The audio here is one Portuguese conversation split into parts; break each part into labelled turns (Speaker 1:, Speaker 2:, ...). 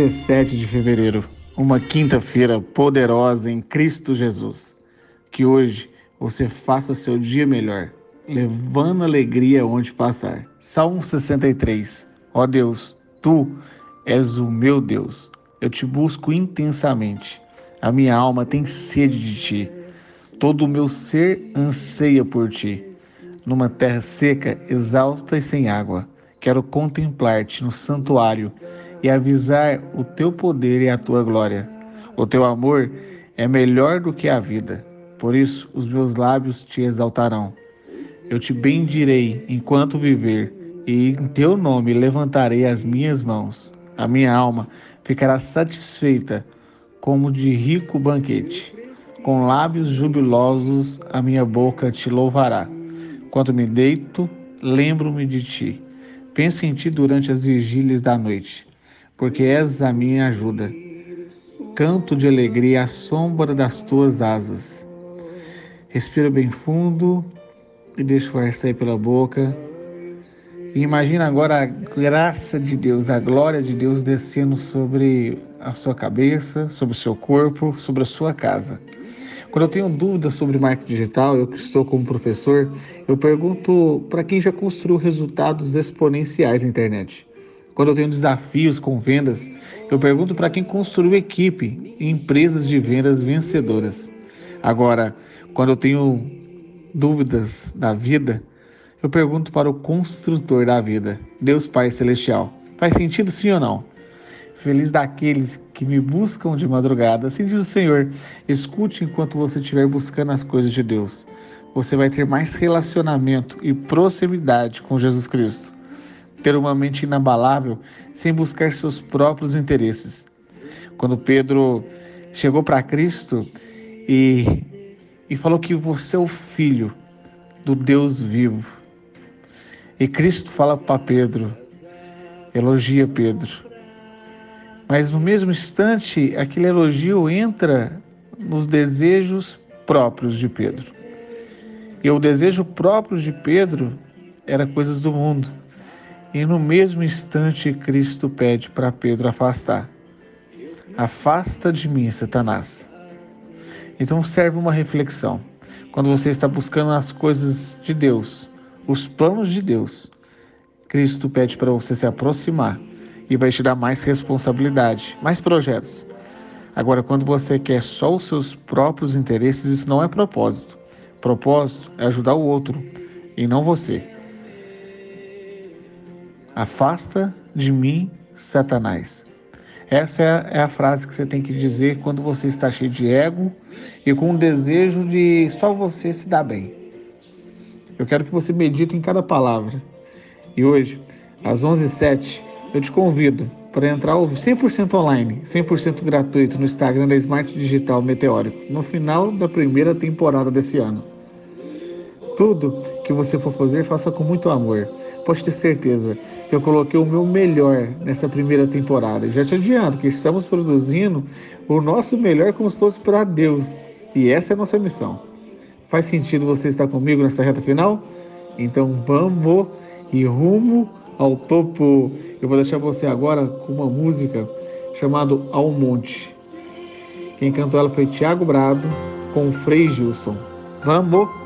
Speaker 1: 17 de fevereiro, uma quinta-feira poderosa em Cristo Jesus. Que hoje você faça seu dia melhor, levando alegria onde passar. Salmo 63. Ó Deus, tu és o meu Deus. Eu te busco intensamente. A minha alma tem sede de ti. Todo o meu ser anseia por ti. Numa terra seca, exausta e sem água, quero contemplar-te no santuário e avisar o teu poder e a tua glória. O teu amor é melhor do que a vida, por isso os meus lábios te exaltarão. Eu te bendirei enquanto viver, e em teu nome levantarei as minhas mãos. A minha alma ficará satisfeita como de rico banquete. Com lábios jubilosos a minha boca te louvará. Quando me deito, lembro-me de ti. Penso em ti durante as vigílias da noite porque és a minha ajuda. Canto de alegria à sombra das tuas asas. Respira bem fundo e deixa o ar sair pela boca. E imagina agora a graça de Deus, a glória de Deus descendo sobre a sua cabeça, sobre o seu corpo, sobre a sua casa. Quando eu tenho dúvidas sobre marketing digital, eu que estou como professor, eu pergunto para quem já construiu resultados exponenciais na internet. Quando eu tenho desafios com vendas, eu pergunto para quem construiu equipe e empresas de vendas vencedoras. Agora, quando eu tenho dúvidas da vida, eu pergunto para o construtor da vida, Deus Pai Celestial. Faz sentido sim ou não? Feliz daqueles que me buscam de madrugada. Assim diz o Senhor: escute enquanto você estiver buscando as coisas de Deus. Você vai ter mais relacionamento e proximidade com Jesus Cristo ter uma mente inabalável sem buscar seus próprios interesses. Quando Pedro chegou para Cristo e, e falou que você é o filho do Deus vivo. E Cristo fala para Pedro, elogia Pedro. Mas no mesmo instante, aquele elogio entra nos desejos próprios de Pedro. E o desejo próprio de Pedro era coisas do mundo. E no mesmo instante, Cristo pede para Pedro afastar. Afasta de mim, Satanás. Então serve uma reflexão. Quando você está buscando as coisas de Deus, os planos de Deus, Cristo pede para você se aproximar e vai te dar mais responsabilidade, mais projetos. Agora, quando você quer só os seus próprios interesses, isso não é propósito. Propósito é ajudar o outro e não você. Afasta de mim, Satanás. Essa é a frase que você tem que dizer quando você está cheio de ego e com o desejo de só você se dar bem. Eu quero que você medite em cada palavra. E hoje, às 11h07, eu te convido para entrar 100% online, 100% gratuito no Instagram da Smart Digital Meteórico, no final da primeira temporada desse ano. Tudo que você for fazer, faça com muito amor pode ter certeza que eu coloquei o meu melhor nessa primeira temporada. Já te adianto que estamos produzindo o nosso melhor como se fosse para Deus. E essa é a nossa missão. Faz sentido você estar comigo nessa reta final? Então vamos e rumo ao topo. Eu vou deixar você agora com uma música chamada Ao Monte. Quem cantou ela foi Tiago Brado com Frei Gilson. Vamos!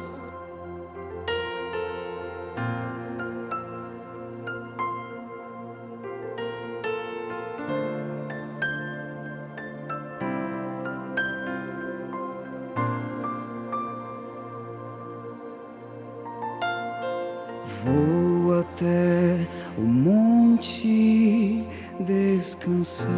Speaker 2: vou até o monte descansar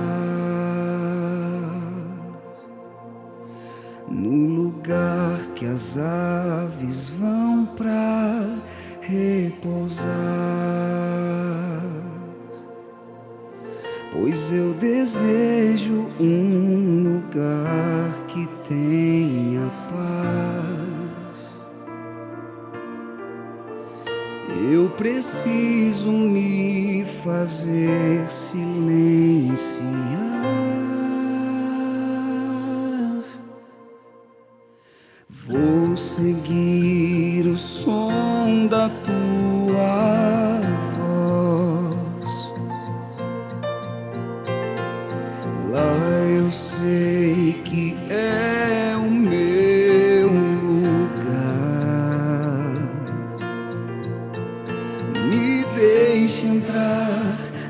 Speaker 2: no lugar que as aves vão para repousar. Pois eu desejo um lugar que tenha preciso me fazer silenciar. Vou seguir o som da tua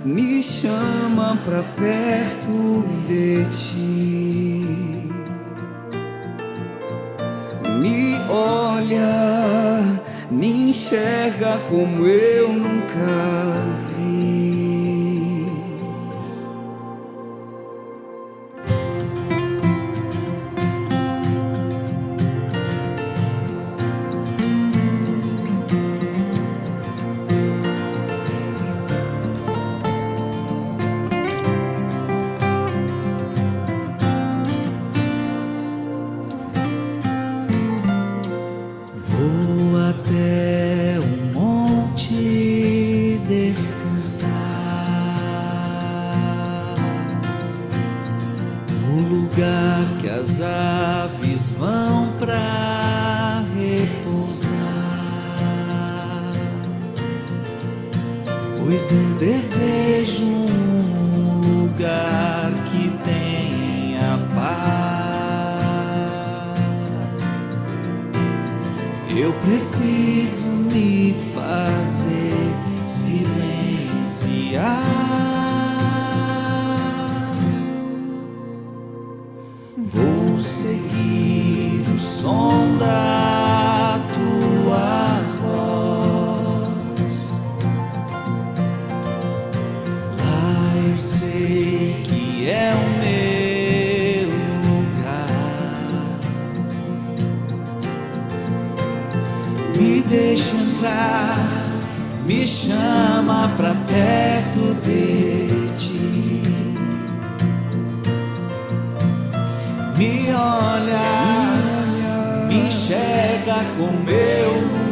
Speaker 2: me chama pra perto de ti. me olha, me enxerga como eu nunca Pois eu desejo um lugar que tenha paz. Eu preciso me fazer silenciar. Entrar, me chama pra perto de ti. Me olha, me enxerga como eu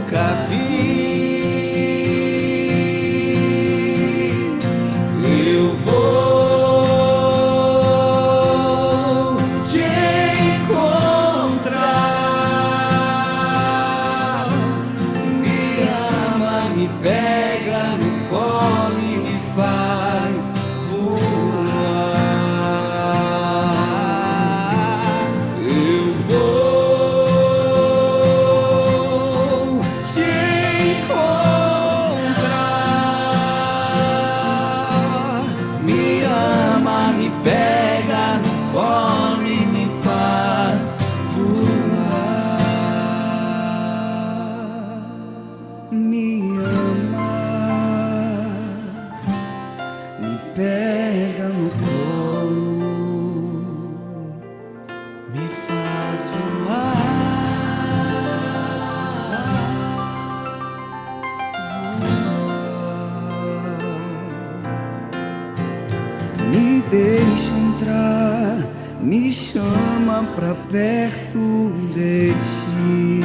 Speaker 2: pra perto de ti.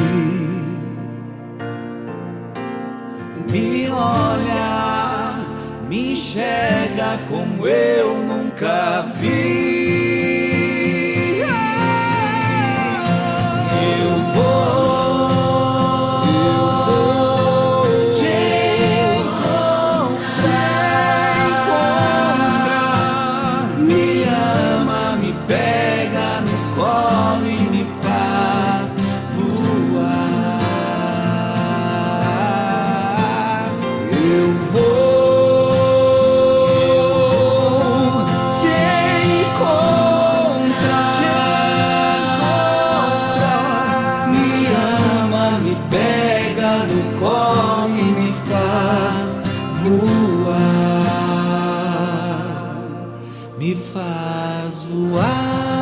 Speaker 2: Me olha, me enxerga como eu nunca vi. Voar, me faz voar.